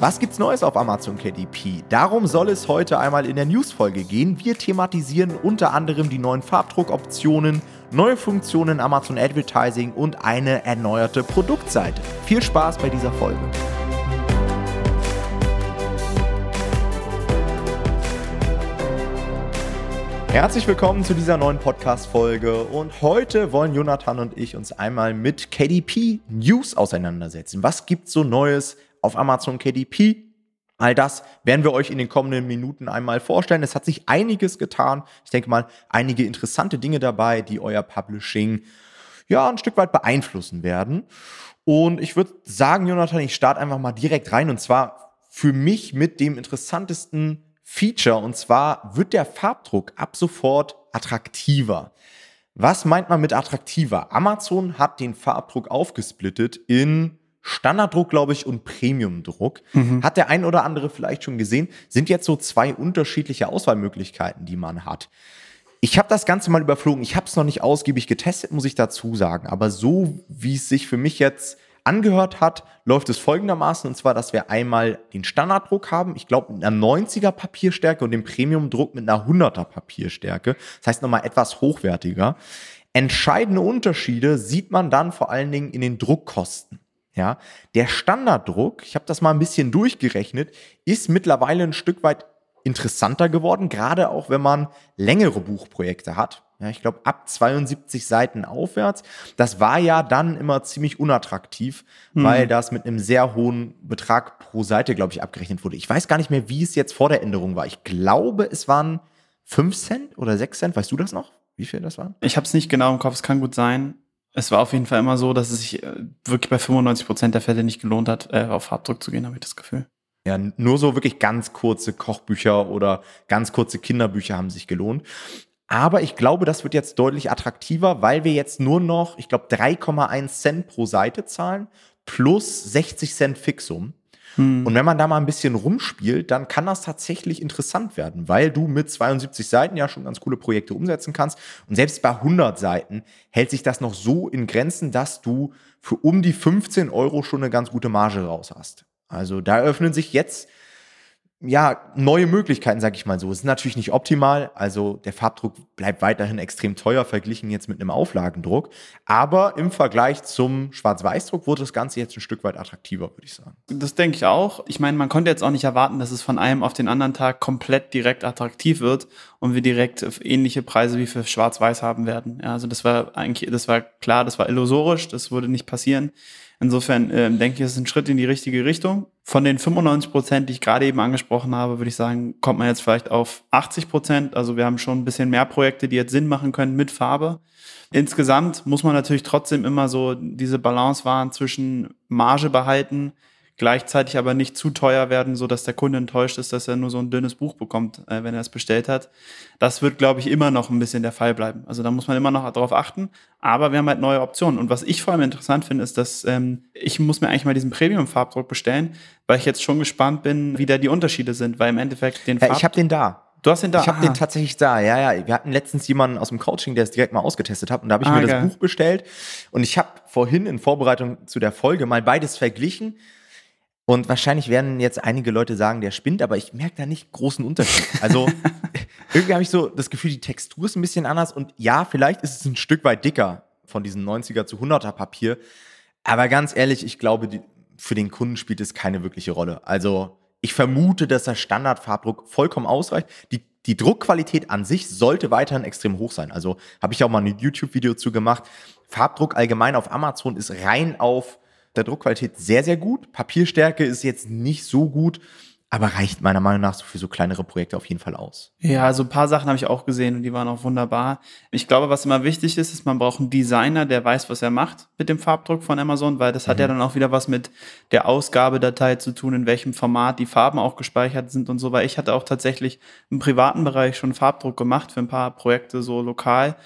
Was gibt's Neues auf Amazon KDP? Darum soll es heute einmal in der Newsfolge gehen. Wir thematisieren unter anderem die neuen Farbdruckoptionen, neue Funktionen Amazon Advertising und eine erneuerte Produktseite. Viel Spaß bei dieser Folge. Herzlich willkommen zu dieser neuen Podcast-Folge und heute wollen Jonathan und ich uns einmal mit KDP News auseinandersetzen. Was gibt's so Neues? Auf Amazon KDP. All das werden wir euch in den kommenden Minuten einmal vorstellen. Es hat sich einiges getan. Ich denke mal, einige interessante Dinge dabei, die euer Publishing ja ein Stück weit beeinflussen werden. Und ich würde sagen, Jonathan, ich starte einfach mal direkt rein und zwar für mich mit dem interessantesten Feature und zwar wird der Farbdruck ab sofort attraktiver. Was meint man mit attraktiver? Amazon hat den Farbdruck aufgesplittet in Standarddruck, glaube ich, und Premiumdruck. Mhm. Hat der ein oder andere vielleicht schon gesehen, sind jetzt so zwei unterschiedliche Auswahlmöglichkeiten, die man hat. Ich habe das Ganze mal überflogen. Ich habe es noch nicht ausgiebig getestet, muss ich dazu sagen. Aber so wie es sich für mich jetzt angehört hat, läuft es folgendermaßen. Und zwar, dass wir einmal den Standarddruck haben. Ich glaube, mit einer 90er Papierstärke und den Premiumdruck mit einer 100er Papierstärke. Das heißt nochmal etwas hochwertiger. Entscheidende Unterschiede sieht man dann vor allen Dingen in den Druckkosten. Ja, der Standarddruck, ich habe das mal ein bisschen durchgerechnet, ist mittlerweile ein Stück weit interessanter geworden, gerade auch wenn man längere Buchprojekte hat. Ja, ich glaube ab 72 Seiten aufwärts. Das war ja dann immer ziemlich unattraktiv, mhm. weil das mit einem sehr hohen Betrag pro Seite, glaube ich, abgerechnet wurde. Ich weiß gar nicht mehr, wie es jetzt vor der Änderung war. Ich glaube, es waren 5 Cent oder 6 Cent. Weißt du das noch? Wie viel das waren? Ich habe es nicht genau im Kopf. Es kann gut sein. Es war auf jeden Fall immer so, dass es sich äh, wirklich bei 95 Prozent der Fälle nicht gelohnt hat, äh, auf Farbdruck zu gehen, habe ich das Gefühl. Ja, nur so wirklich ganz kurze Kochbücher oder ganz kurze Kinderbücher haben sich gelohnt. Aber ich glaube, das wird jetzt deutlich attraktiver, weil wir jetzt nur noch, ich glaube, 3,1 Cent pro Seite zahlen plus 60 Cent Fixum. Hm. Und wenn man da mal ein bisschen rumspielt, dann kann das tatsächlich interessant werden, weil du mit 72 Seiten ja schon ganz coole Projekte umsetzen kannst. Und selbst bei 100 Seiten hält sich das noch so in Grenzen, dass du für um die 15 Euro schon eine ganz gute Marge raus hast. Also da öffnen sich jetzt ja, neue Möglichkeiten, sag ich mal so. Es ist natürlich nicht optimal. Also der Farbdruck bleibt weiterhin extrem teuer verglichen jetzt mit einem Auflagendruck. Aber im Vergleich zum Schwarz-Weiß-Druck wurde das Ganze jetzt ein Stück weit attraktiver, würde ich sagen. Das denke ich auch. Ich meine, man konnte jetzt auch nicht erwarten, dass es von einem auf den anderen Tag komplett direkt attraktiv wird und wir direkt ähnliche Preise wie für Schwarz-Weiß haben werden. Ja, also das war eigentlich, das war klar, das war illusorisch, das würde nicht passieren. Insofern äh, denke ich, es ist ein Schritt in die richtige Richtung. Von den 95 Prozent, die ich gerade eben angesprochen habe, würde ich sagen, kommt man jetzt vielleicht auf 80 Prozent. Also wir haben schon ein bisschen mehr Projekte, die jetzt Sinn machen können mit Farbe. Insgesamt muss man natürlich trotzdem immer so diese Balance wahren zwischen Marge behalten, gleichzeitig aber nicht zu teuer werden, so dass der Kunde enttäuscht ist, dass er nur so ein dünnes Buch bekommt, äh, wenn er es bestellt hat. Das wird, glaube ich, immer noch ein bisschen der Fall bleiben. Also da muss man immer noch darauf achten. Aber wir haben halt neue Optionen. Und was ich vor allem interessant finde, ist, dass ähm, ich muss mir eigentlich mal diesen Premium-Farbdruck bestellen, weil ich jetzt schon gespannt bin, wie da die Unterschiede sind. Weil im Endeffekt den ja, Ich habe den da. Du hast den da? Ich habe den tatsächlich da, ja, ja. Wir hatten letztens jemanden aus dem Coaching, der es direkt mal ausgetestet hat und da habe ich ah, mir geil. das Buch bestellt und ich habe vorhin in Vorbereitung zu der Folge mal beides verglichen und wahrscheinlich werden jetzt einige Leute sagen, der spinnt, aber ich merke da nicht großen Unterschied. Also irgendwie habe ich so das Gefühl, die Textur ist ein bisschen anders und ja, vielleicht ist es ein Stück weit dicker von diesem 90er zu 100er Papier. Aber ganz ehrlich, ich glaube, die, für den Kunden spielt es keine wirkliche Rolle. Also ich vermute, dass der Standardfarbdruck vollkommen ausreicht. Die, die Druckqualität an sich sollte weiterhin extrem hoch sein. Also habe ich auch mal ein YouTube-Video zu gemacht. Farbdruck allgemein auf Amazon ist rein auf der Druckqualität sehr, sehr gut. Papierstärke ist jetzt nicht so gut, aber reicht meiner Meinung nach so für so kleinere Projekte auf jeden Fall aus. Ja, also ein paar Sachen habe ich auch gesehen und die waren auch wunderbar. Ich glaube, was immer wichtig ist, ist, man braucht einen Designer, der weiß, was er macht mit dem Farbdruck von Amazon, weil das mhm. hat ja dann auch wieder was mit der Ausgabedatei zu tun, in welchem Format die Farben auch gespeichert sind und so, weil ich hatte auch tatsächlich im privaten Bereich schon Farbdruck gemacht für ein paar Projekte so lokal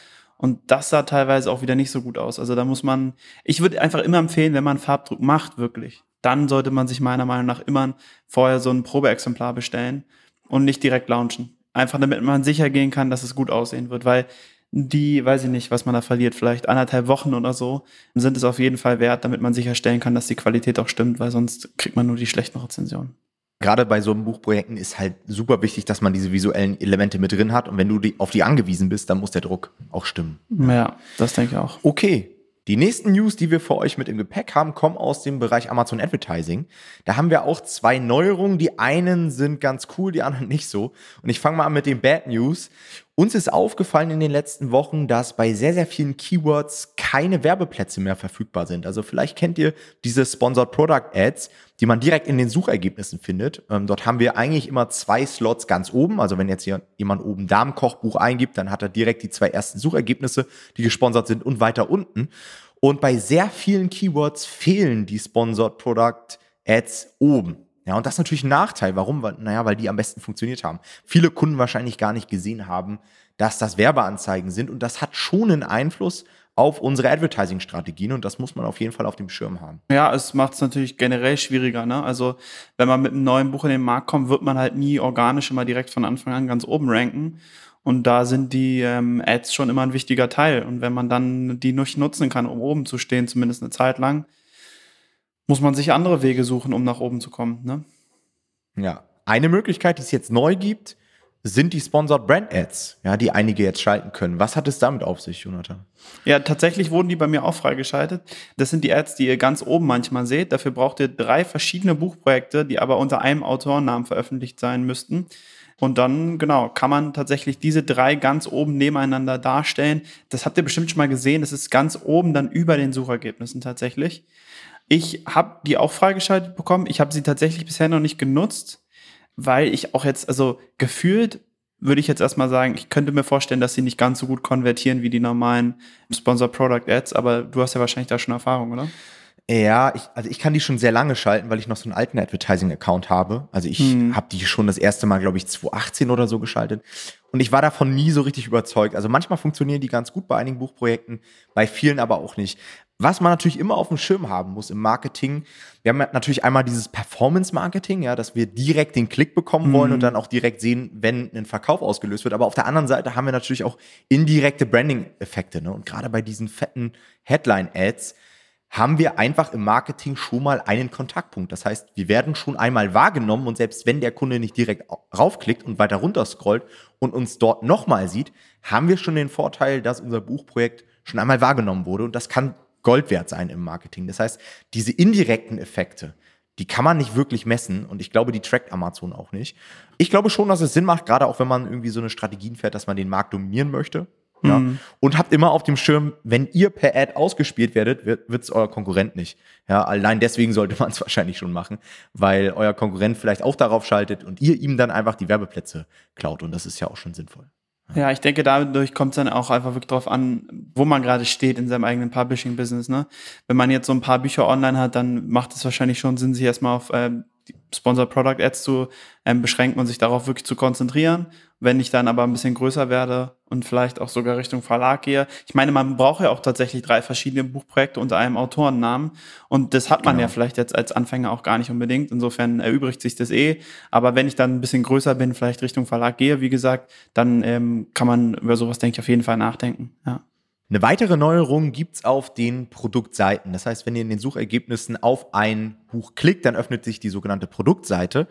und das sah teilweise auch wieder nicht so gut aus. Also da muss man, ich würde einfach immer empfehlen, wenn man Farbdruck macht, wirklich, dann sollte man sich meiner Meinung nach immer vorher so ein Probeexemplar bestellen und nicht direkt launchen. Einfach damit man sicher gehen kann, dass es gut aussehen wird, weil die, weiß ich nicht, was man da verliert, vielleicht anderthalb Wochen oder so, sind es auf jeden Fall wert, damit man sicherstellen kann, dass die Qualität auch stimmt, weil sonst kriegt man nur die schlechten Rezensionen. Gerade bei so einem Buchprojekten ist halt super wichtig, dass man diese visuellen Elemente mit drin hat. Und wenn du die, auf die angewiesen bist, dann muss der Druck auch stimmen. Ja, das denke ich auch. Okay. Die nächsten News, die wir für euch mit im Gepäck haben, kommen aus dem Bereich Amazon Advertising. Da haben wir auch zwei Neuerungen. Die einen sind ganz cool, die anderen nicht so. Und ich fange mal an mit den Bad News. Uns ist aufgefallen in den letzten Wochen, dass bei sehr, sehr vielen Keywords keine Werbeplätze mehr verfügbar sind. Also vielleicht kennt ihr diese Sponsored Product Ads, die man direkt in den Suchergebnissen findet. Ähm, dort haben wir eigentlich immer zwei Slots ganz oben. Also wenn jetzt hier jemand oben Damenkochbuch eingibt, dann hat er direkt die zwei ersten Suchergebnisse, die gesponsert sind und weiter unten. Und bei sehr vielen Keywords fehlen die Sponsored Product Ads oben. Ja, und das ist natürlich ein Nachteil. Warum? Naja, weil die am besten funktioniert haben. Viele Kunden wahrscheinlich gar nicht gesehen haben, dass das Werbeanzeigen sind. Und das hat schon einen Einfluss auf unsere Advertising-Strategien und das muss man auf jeden Fall auf dem Schirm haben. Ja, es macht es natürlich generell schwieriger. Ne? Also wenn man mit einem neuen Buch in den Markt kommt, wird man halt nie organisch immer direkt von Anfang an ganz oben ranken. Und da sind die ähm, Ads schon immer ein wichtiger Teil. Und wenn man dann die nicht nutzen kann, um oben zu stehen, zumindest eine Zeit lang, muss man sich andere Wege suchen, um nach oben zu kommen. Ne? Ja, eine Möglichkeit, die es jetzt neu gibt, sind die Sponsored Brand Ads, ja, die einige jetzt schalten können. Was hat es damit auf sich, Jonathan? Ja, tatsächlich wurden die bei mir auch freigeschaltet. Das sind die Ads, die ihr ganz oben manchmal seht. Dafür braucht ihr drei verschiedene Buchprojekte, die aber unter einem Autorennamen veröffentlicht sein müssten. Und dann, genau, kann man tatsächlich diese drei ganz oben nebeneinander darstellen. Das habt ihr bestimmt schon mal gesehen. Das ist ganz oben dann über den Suchergebnissen tatsächlich. Ich habe die auch freigeschaltet bekommen. Ich habe sie tatsächlich bisher noch nicht genutzt, weil ich auch jetzt, also gefühlt würde ich jetzt erstmal sagen, ich könnte mir vorstellen, dass sie nicht ganz so gut konvertieren wie die normalen Sponsor Product Ads, aber du hast ja wahrscheinlich da schon Erfahrung, oder? Ja, ich, also ich kann die schon sehr lange schalten, weil ich noch so einen alten Advertising-Account habe. Also ich hm. habe die schon das erste Mal, glaube ich, 2018 oder so geschaltet. Und ich war davon nie so richtig überzeugt. Also manchmal funktionieren die ganz gut bei einigen Buchprojekten, bei vielen aber auch nicht. Was man natürlich immer auf dem Schirm haben muss im Marketing, wir haben natürlich einmal dieses Performance-Marketing, ja, dass wir direkt den Klick bekommen wollen mhm. und dann auch direkt sehen, wenn ein Verkauf ausgelöst wird. Aber auf der anderen Seite haben wir natürlich auch indirekte Branding-Effekte. Ne? Und gerade bei diesen fetten Headline-Ads haben wir einfach im Marketing schon mal einen Kontaktpunkt. Das heißt, wir werden schon einmal wahrgenommen und selbst wenn der Kunde nicht direkt raufklickt und weiter runter scrollt und uns dort nochmal sieht, haben wir schon den Vorteil, dass unser Buchprojekt schon einmal wahrgenommen wurde. Und das kann Gold wert sein im Marketing. Das heißt, diese indirekten Effekte, die kann man nicht wirklich messen und ich glaube, die trackt Amazon auch nicht. Ich glaube schon, dass es Sinn macht, gerade auch wenn man irgendwie so eine Strategien fährt, dass man den Markt dominieren möchte. Ja. Mhm. Und habt immer auf dem Schirm, wenn ihr per Ad ausgespielt werdet, wird es euer Konkurrent nicht. Ja, allein deswegen sollte man es wahrscheinlich schon machen, weil euer Konkurrent vielleicht auch darauf schaltet und ihr ihm dann einfach die Werbeplätze klaut. Und das ist ja auch schon sinnvoll. Ja, ich denke, dadurch kommt es dann auch einfach wirklich drauf an, wo man gerade steht in seinem eigenen Publishing-Business. Ne? Wenn man jetzt so ein paar Bücher online hat, dann macht es wahrscheinlich schon Sinn, sich erstmal auf ähm, Sponsor Product Ads zu ähm, beschränken und sich darauf wirklich zu konzentrieren. Wenn ich dann aber ein bisschen größer werde und vielleicht auch sogar Richtung Verlag gehe. Ich meine, man braucht ja auch tatsächlich drei verschiedene Buchprojekte unter einem Autorennamen. Und das hat man genau. ja vielleicht jetzt als Anfänger auch gar nicht unbedingt. Insofern erübrigt sich das eh. Aber wenn ich dann ein bisschen größer bin, vielleicht Richtung Verlag gehe, wie gesagt, dann ähm, kann man über sowas, denke ich, auf jeden Fall nachdenken. Ja. Eine weitere Neuerung gibt's auf den Produktseiten. Das heißt, wenn ihr in den Suchergebnissen auf ein Buch klickt, dann öffnet sich die sogenannte Produktseite.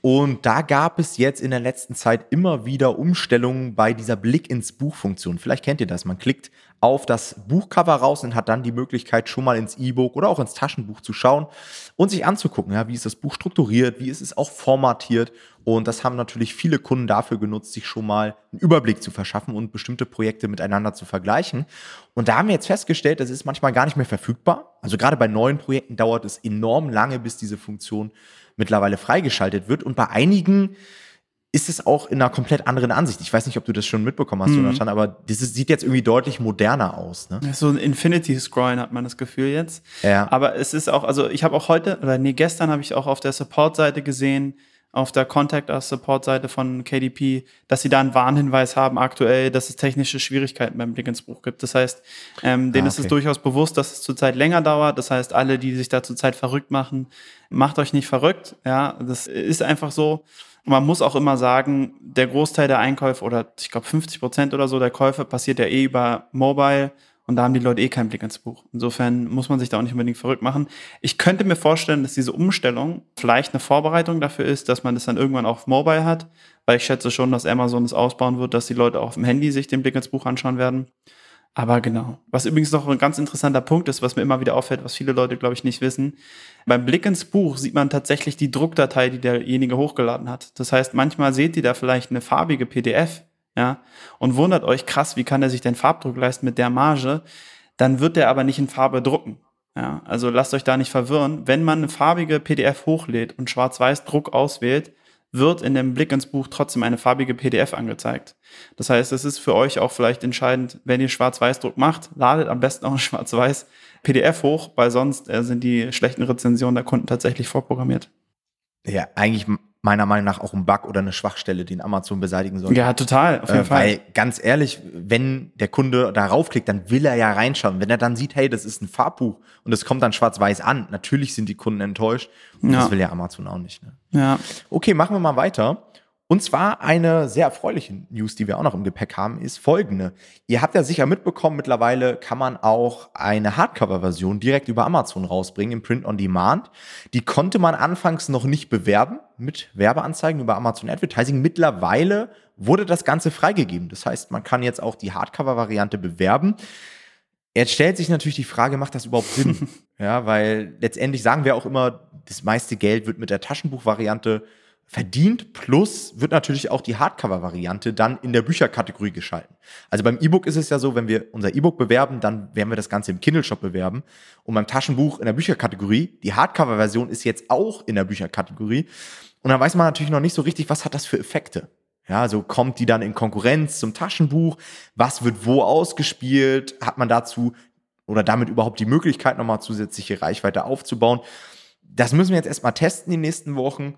Und da gab es jetzt in der letzten Zeit immer wieder Umstellungen bei dieser Blick ins Buch-Funktion. Vielleicht kennt ihr das. Man klickt auf das Buchcover raus und hat dann die Möglichkeit, schon mal ins E-Book oder auch ins Taschenbuch zu schauen und sich anzugucken, ja, wie ist das Buch strukturiert, wie ist es auch formatiert. Und das haben natürlich viele Kunden dafür genutzt, sich schon mal einen Überblick zu verschaffen und bestimmte Projekte miteinander zu vergleichen. Und da haben wir jetzt festgestellt, das ist manchmal gar nicht mehr verfügbar. Also gerade bei neuen Projekten dauert es enorm lange, bis diese Funktion mittlerweile freigeschaltet wird. Und bei einigen ist es auch in einer komplett anderen Ansicht. Ich weiß nicht, ob du das schon mitbekommen hast, mhm. Jonathan, aber das ist, sieht jetzt irgendwie deutlich moderner aus. Ne? So ein Infinity Scrollen hat man das Gefühl jetzt. Ja. Aber es ist auch, also ich habe auch heute, oder nee, gestern habe ich auch auf der Support-Seite gesehen, auf der Contact Us Support Seite von KDP, dass sie da einen Warnhinweis haben aktuell, dass es technische Schwierigkeiten beim Blick ins Buch gibt. Das heißt, ähm, denen ah, okay. ist es durchaus bewusst, dass es zurzeit länger dauert. Das heißt, alle, die sich da zurzeit verrückt machen, macht euch nicht verrückt. Ja, das ist einfach so. Man muss auch immer sagen, der Großteil der Einkäufe oder ich glaube 50 Prozent oder so der Käufe passiert ja eh über Mobile Und da haben die Leute eh keinen Blick ins Buch. Insofern muss man sich da auch nicht unbedingt verrückt machen. Ich könnte mir vorstellen, dass diese Umstellung vielleicht eine Vorbereitung dafür ist, dass man das dann irgendwann auch auf Mobile hat, weil ich schätze schon, dass Amazon es ausbauen wird, dass die Leute auch auf dem Handy sich den Blick ins Buch anschauen werden. Aber genau. Was übrigens noch ein ganz interessanter Punkt ist, was mir immer wieder auffällt, was viele Leute, glaube ich, nicht wissen. Beim Blick ins Buch sieht man tatsächlich die Druckdatei, die derjenige hochgeladen hat. Das heißt, manchmal seht ihr da vielleicht eine farbige PDF, ja, und wundert euch, krass, wie kann er sich denn Farbdruck leisten mit der Marge? Dann wird er aber nicht in Farbe drucken. Ja, also lasst euch da nicht verwirren. Wenn man eine farbige PDF hochlädt und schwarz-weiß Druck auswählt, wird in dem Blick ins Buch trotzdem eine farbige PDF angezeigt. Das heißt, es ist für euch auch vielleicht entscheidend, wenn ihr Schwarz-Weiß-Druck macht, ladet am besten auch ein Schwarz-Weiß PDF hoch, weil sonst äh, sind die schlechten Rezensionen der Kunden tatsächlich vorprogrammiert. Ja, eigentlich meiner Meinung nach auch ein Bug oder eine Schwachstelle, den Amazon beseitigen sollte. Ja, total, auf jeden äh, Fall. Weil ganz ehrlich, wenn der Kunde darauf klickt, dann will er ja reinschauen. Wenn er dann sieht, hey, das ist ein Farbbuch und es kommt dann schwarz-weiß an, natürlich sind die Kunden enttäuscht. Und ja. das will ja Amazon auch nicht. Ne? Ja. Okay, machen wir mal weiter. Und zwar eine sehr erfreuliche News, die wir auch noch im Gepäck haben, ist folgende. Ihr habt ja sicher mitbekommen, mittlerweile kann man auch eine Hardcover-Version direkt über Amazon rausbringen, im Print on Demand. Die konnte man anfangs noch nicht bewerben mit Werbeanzeigen über Amazon Advertising. Mittlerweile wurde das Ganze freigegeben. Das heißt, man kann jetzt auch die Hardcover-Variante bewerben. Jetzt stellt sich natürlich die Frage, macht das überhaupt Sinn? ja, weil letztendlich sagen wir auch immer, das meiste Geld wird mit der Taschenbuch-Variante verdient, plus wird natürlich auch die Hardcover-Variante dann in der Bücherkategorie geschalten. Also beim E-Book ist es ja so, wenn wir unser E-Book bewerben, dann werden wir das Ganze im Kindle-Shop bewerben. Und beim Taschenbuch in der Bücherkategorie, die Hardcover-Version ist jetzt auch in der Bücherkategorie. Und dann weiß man natürlich noch nicht so richtig, was hat das für Effekte. Ja, also kommt die dann in Konkurrenz zum Taschenbuch? Was wird wo ausgespielt? Hat man dazu oder damit überhaupt die Möglichkeit, nochmal zusätzliche Reichweite aufzubauen? Das müssen wir jetzt erstmal testen die nächsten Wochen.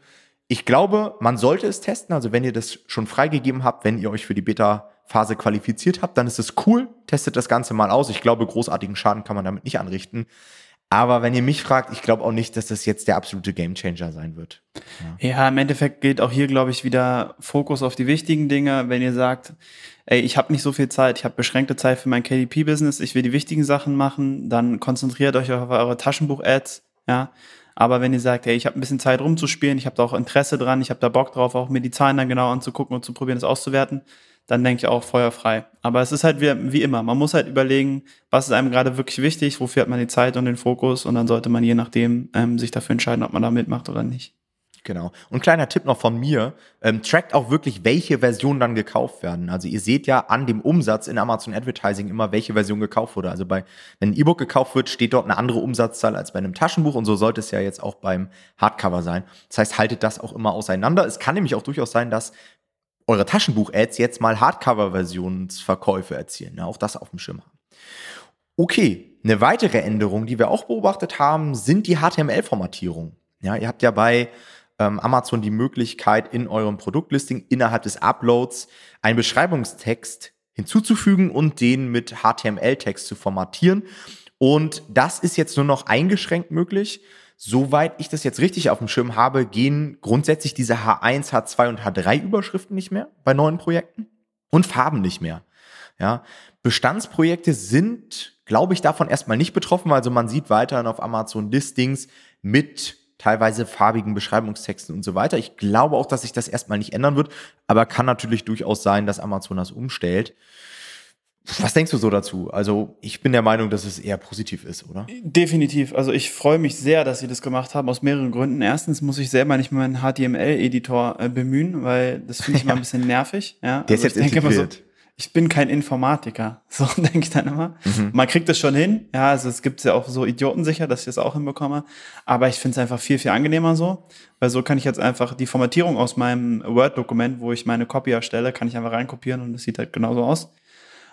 Ich glaube, man sollte es testen. Also wenn ihr das schon freigegeben habt, wenn ihr euch für die Beta-Phase qualifiziert habt, dann ist es cool. Testet das Ganze mal aus. Ich glaube, großartigen Schaden kann man damit nicht anrichten. Aber wenn ihr mich fragt, ich glaube auch nicht, dass das jetzt der absolute Gamechanger sein wird. Ja. ja, im Endeffekt gilt auch hier, glaube ich, wieder Fokus auf die wichtigen Dinge. Wenn ihr sagt, ey, ich habe nicht so viel Zeit, ich habe beschränkte Zeit für mein KDP-Business, ich will die wichtigen Sachen machen, dann konzentriert euch auf eure Taschenbuch-Ads. Ja, aber wenn ihr sagt, hey, ich habe ein bisschen Zeit rumzuspielen, ich habe da auch Interesse dran, ich habe da Bock drauf, auch mir die Zahlen dann genau anzugucken und zu probieren, das auszuwerten, dann denke ich auch feuerfrei. Aber es ist halt wie, wie immer, man muss halt überlegen, was ist einem gerade wirklich wichtig, wofür hat man die Zeit und den Fokus und dann sollte man je nachdem ähm, sich dafür entscheiden, ob man da mitmacht oder nicht. Genau. Und kleiner Tipp noch von mir, ähm, trackt auch wirklich, welche Versionen dann gekauft werden. Also ihr seht ja an dem Umsatz in Amazon Advertising immer, welche Version gekauft wurde. Also bei, wenn ein E-Book gekauft wird, steht dort eine andere Umsatzzahl als bei einem Taschenbuch und so sollte es ja jetzt auch beim Hardcover sein. Das heißt, haltet das auch immer auseinander. Es kann nämlich auch durchaus sein, dass eure Taschenbuch-Ads jetzt mal Hardcover-Versionsverkäufe erzielen. Ja, auch das auf dem Schirm haben. Okay, eine weitere Änderung, die wir auch beobachtet haben, sind die HTML-Formatierungen. Ja, ihr habt ja bei ähm, Amazon die Möglichkeit, in eurem Produktlisting innerhalb des Uploads einen Beschreibungstext hinzuzufügen und den mit HTML-Text zu formatieren. Und das ist jetzt nur noch eingeschränkt möglich. Soweit ich das jetzt richtig auf dem Schirm habe, gehen grundsätzlich diese H1, H2 und H3 Überschriften nicht mehr bei neuen Projekten und Farben nicht mehr. Ja, Bestandsprojekte sind, glaube ich, davon erstmal nicht betroffen. Also man sieht weiterhin auf Amazon Listings mit teilweise farbigen Beschreibungstexten und so weiter. Ich glaube auch, dass sich das erstmal nicht ändern wird, aber kann natürlich durchaus sein, dass Amazon das umstellt. Was denkst du so dazu? Also ich bin der Meinung, dass es eher positiv ist, oder? Definitiv. Also ich freue mich sehr, dass sie das gemacht haben, aus mehreren Gründen. Erstens muss ich selber nicht meinen HTML-Editor äh, bemühen, weil das finde ich mal ein bisschen nervig. Ja? Der also ist jetzt integriert. So, ich bin kein Informatiker. So denke ich dann immer. Mhm. Man kriegt das schon hin. Ja, also es gibt ja auch so Idioten sicher, dass ich das auch hinbekomme. Aber ich finde es einfach viel, viel angenehmer so. Weil so kann ich jetzt einfach die Formatierung aus meinem Word-Dokument, wo ich meine Copy erstelle, kann ich einfach reinkopieren und es sieht halt genauso aus.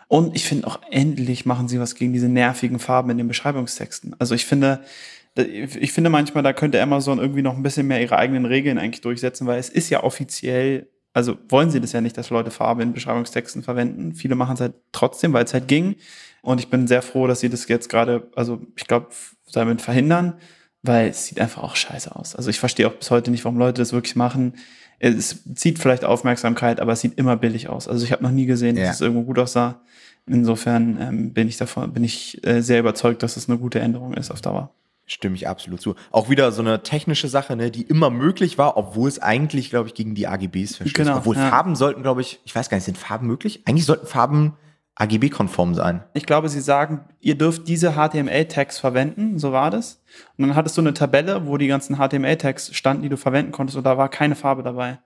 Und ich finde auch endlich machen sie was gegen diese nervigen Farben in den Beschreibungstexten. Also ich finde, ich finde manchmal, da könnte Amazon irgendwie noch ein bisschen mehr ihre eigenen Regeln eigentlich durchsetzen, weil es ist ja offiziell also wollen sie das ja nicht, dass Leute Farbe in Beschreibungstexten verwenden. Viele machen es halt trotzdem, weil es halt ging. Und ich bin sehr froh, dass sie das jetzt gerade, also ich glaube, damit verhindern, weil es sieht einfach auch scheiße aus. Also ich verstehe auch bis heute nicht, warum Leute das wirklich machen. Es zieht vielleicht Aufmerksamkeit, aber es sieht immer billig aus. Also ich habe noch nie gesehen, dass ja. es irgendwo gut aussah. Insofern ähm, bin ich davon, bin ich äh, sehr überzeugt, dass es eine gute Änderung ist auf Dauer. Stimme ich absolut zu. Auch wieder so eine technische Sache, ne, die immer möglich war, obwohl es eigentlich, glaube ich, gegen die AGBs verstößt. Genau, obwohl ja. Farben sollten, glaube ich, ich weiß gar nicht, sind Farben möglich? Eigentlich sollten Farben AGB-konform sein. Ich glaube, sie sagen, ihr dürft diese HTML-Tags verwenden, so war das. Und dann hattest du eine Tabelle, wo die ganzen HTML-Tags standen, die du verwenden konntest, und da war keine Farbe dabei.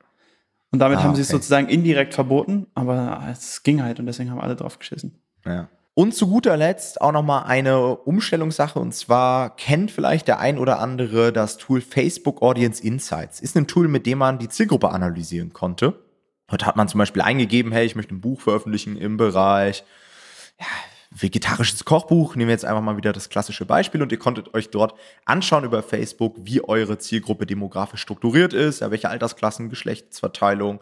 Und damit ah, haben sie es sozusagen indirekt verboten, aber es ging halt und deswegen haben alle drauf geschissen. Ja. Und zu guter Letzt auch nochmal eine Umstellungssache und zwar kennt vielleicht der ein oder andere das Tool Facebook Audience Insights. Ist ein Tool, mit dem man die Zielgruppe analysieren konnte. Heute hat man zum Beispiel eingegeben, hey, ich möchte ein Buch veröffentlichen im Bereich ja, vegetarisches Kochbuch. Nehmen wir jetzt einfach mal wieder das klassische Beispiel und ihr konntet euch dort anschauen über Facebook, wie eure Zielgruppe demografisch strukturiert ist, ja, welche Altersklassen, Geschlechtsverteilung,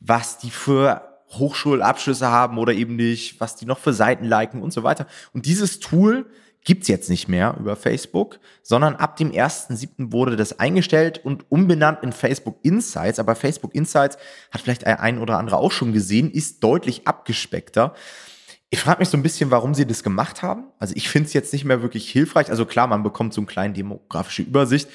was die für Hochschulabschlüsse haben oder eben nicht, was die noch für Seiten liken und so weiter. Und dieses Tool gibt's jetzt nicht mehr über Facebook, sondern ab dem 1.7. wurde das eingestellt und umbenannt in Facebook Insights. Aber Facebook Insights hat vielleicht ein oder andere auch schon gesehen, ist deutlich abgespeckter. Ich frage mich so ein bisschen, warum sie das gemacht haben. Also ich finde es jetzt nicht mehr wirklich hilfreich. Also klar, man bekommt so eine kleine demografische Übersicht,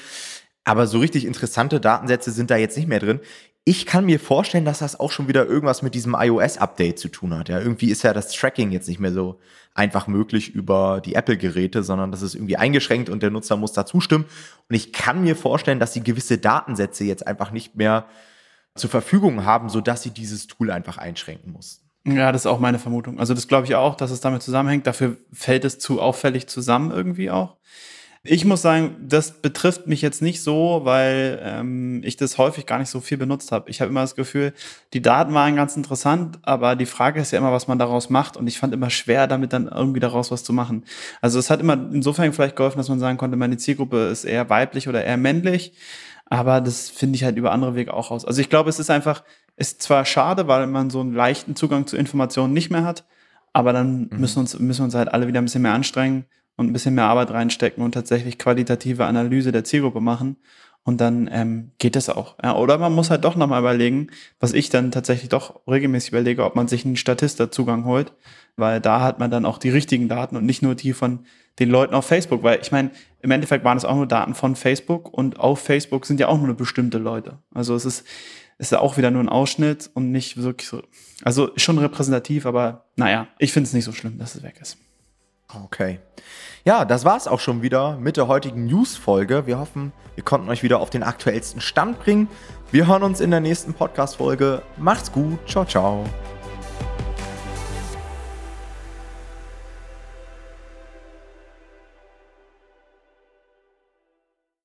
aber so richtig interessante Datensätze sind da jetzt nicht mehr drin ich kann mir vorstellen, dass das auch schon wieder irgendwas mit diesem iOS-Update zu tun hat. Ja, irgendwie ist ja das Tracking jetzt nicht mehr so einfach möglich über die Apple-Geräte, sondern das ist irgendwie eingeschränkt und der Nutzer muss da zustimmen. Und ich kann mir vorstellen, dass sie gewisse Datensätze jetzt einfach nicht mehr zur Verfügung haben, sodass sie dieses Tool einfach einschränken mussten. Ja, das ist auch meine Vermutung. Also das glaube ich auch, dass es damit zusammenhängt. Dafür fällt es zu auffällig zusammen irgendwie auch. Ich muss sagen, das betrifft mich jetzt nicht so, weil ähm, ich das häufig gar nicht so viel benutzt habe. Ich habe immer das Gefühl, die Daten waren ganz interessant, aber die Frage ist ja immer, was man daraus macht. Und ich fand immer schwer, damit dann irgendwie daraus was zu machen. Also es hat immer insofern vielleicht geholfen, dass man sagen konnte, meine Zielgruppe ist eher weiblich oder eher männlich. Aber das finde ich halt über andere Wege auch aus. Also ich glaube, es ist einfach, ist zwar schade, weil man so einen leichten Zugang zu Informationen nicht mehr hat, aber dann mhm. müssen, uns, müssen wir uns halt alle wieder ein bisschen mehr anstrengen und ein bisschen mehr Arbeit reinstecken und tatsächlich qualitative Analyse der Zielgruppe machen. Und dann ähm, geht es auch. Ja, oder man muss halt doch nochmal überlegen, was ich dann tatsächlich doch regelmäßig überlege, ob man sich einen Statista-Zugang holt, weil da hat man dann auch die richtigen Daten und nicht nur die von den Leuten auf Facebook. Weil ich meine, im Endeffekt waren es auch nur Daten von Facebook und auf Facebook sind ja auch nur bestimmte Leute. Also es ist, ist ja auch wieder nur ein Ausschnitt und nicht wirklich so. Also schon repräsentativ, aber naja, ich finde es nicht so schlimm, dass es weg ist. Okay. Ja, das war's auch schon wieder mit der heutigen News-Folge. Wir hoffen, wir konnten euch wieder auf den aktuellsten Stand bringen. Wir hören uns in der nächsten Podcast-Folge. Macht's gut. Ciao, ciao.